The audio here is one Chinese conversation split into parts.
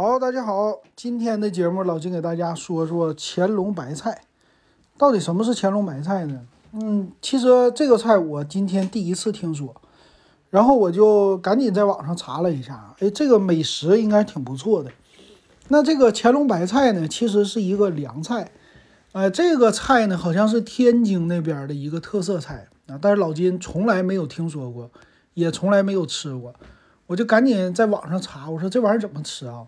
好，大家好，今天的节目老金给大家说说乾隆白菜，到底什么是乾隆白菜呢？嗯，其实这个菜我今天第一次听说，然后我就赶紧在网上查了一下，哎，这个美食应该挺不错的。那这个乾隆白菜呢，其实是一个凉菜，呃，这个菜呢好像是天津那边的一个特色菜啊，但是老金从来没有听说过，也从来没有吃过，我就赶紧在网上查，我说这玩意儿怎么吃啊？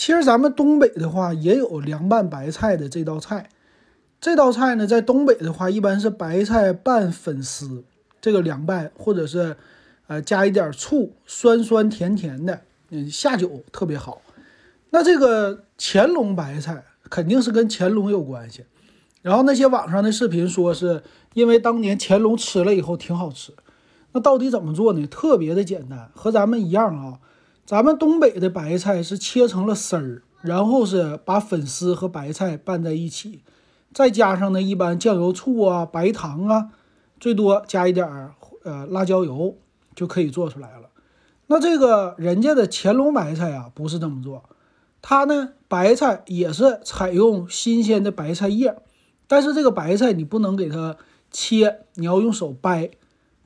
其实咱们东北的话也有凉拌白菜的这道菜。这道菜呢，在东北的话，一般是白菜拌粉丝，这个凉拌，或者是，呃，加一点醋，酸酸甜甜的，嗯，下酒特别好。那这个乾隆白菜肯定是跟乾隆有关系。然后那些网上的视频说是因为当年乾隆吃了以后挺好吃。那到底怎么做呢？特别的简单，和咱们一样啊。咱们东北的白菜是切成了丝儿，然后是把粉丝和白菜拌在一起。再加上呢，一般酱油、醋啊、白糖啊，最多加一点儿呃辣椒油就可以做出来了。那这个人家的乾隆白菜啊，不是这么做，它呢白菜也是采用新鲜的白菜叶，但是这个白菜你不能给它切，你要用手掰，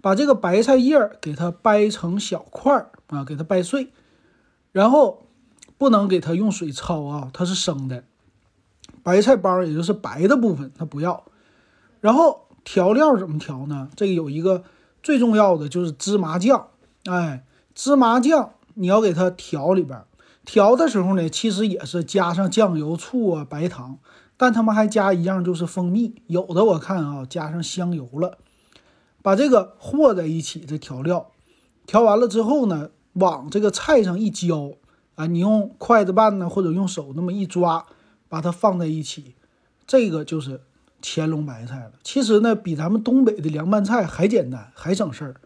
把这个白菜叶给它掰成小块儿啊，给它掰碎，然后不能给它用水焯啊，它是生的。白菜帮也就是白的部分，它不要。然后调料怎么调呢？这个有一个最重要的就是芝麻酱。哎，芝麻酱你要给它调里边，调的时候呢，其实也是加上酱油、醋啊、白糖，但他们还加一样就是蜂蜜。有的我看啊，加上香油了，把这个和在一起。这调料调完了之后呢，往这个菜上一浇啊，你用筷子拌呢，或者用手那么一抓。把它放在一起，这个就是乾隆白菜了。其实呢，比咱们东北的凉拌菜还简单，还省事儿。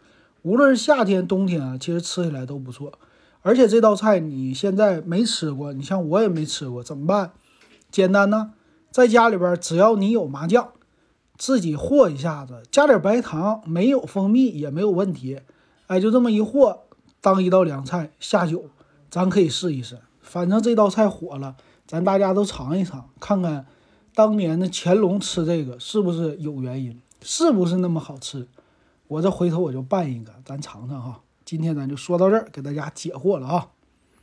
无论是夏天、冬天啊，其实吃起来都不错。而且这道菜你现在没吃过，你像我也没吃过，怎么办？简单呢，在家里边，只要你有麻酱，自己和一下子，加点白糖，没有蜂蜜也没有问题。哎，就这么一和，当一道凉菜下酒，咱可以试一试。反正这道菜火了。咱大家都尝一尝，看看当年的乾隆吃这个是不是有原因，是不是那么好吃？我这回头我就拌一个，咱尝尝哈。今天咱就说到这儿，给大家解惑了啊。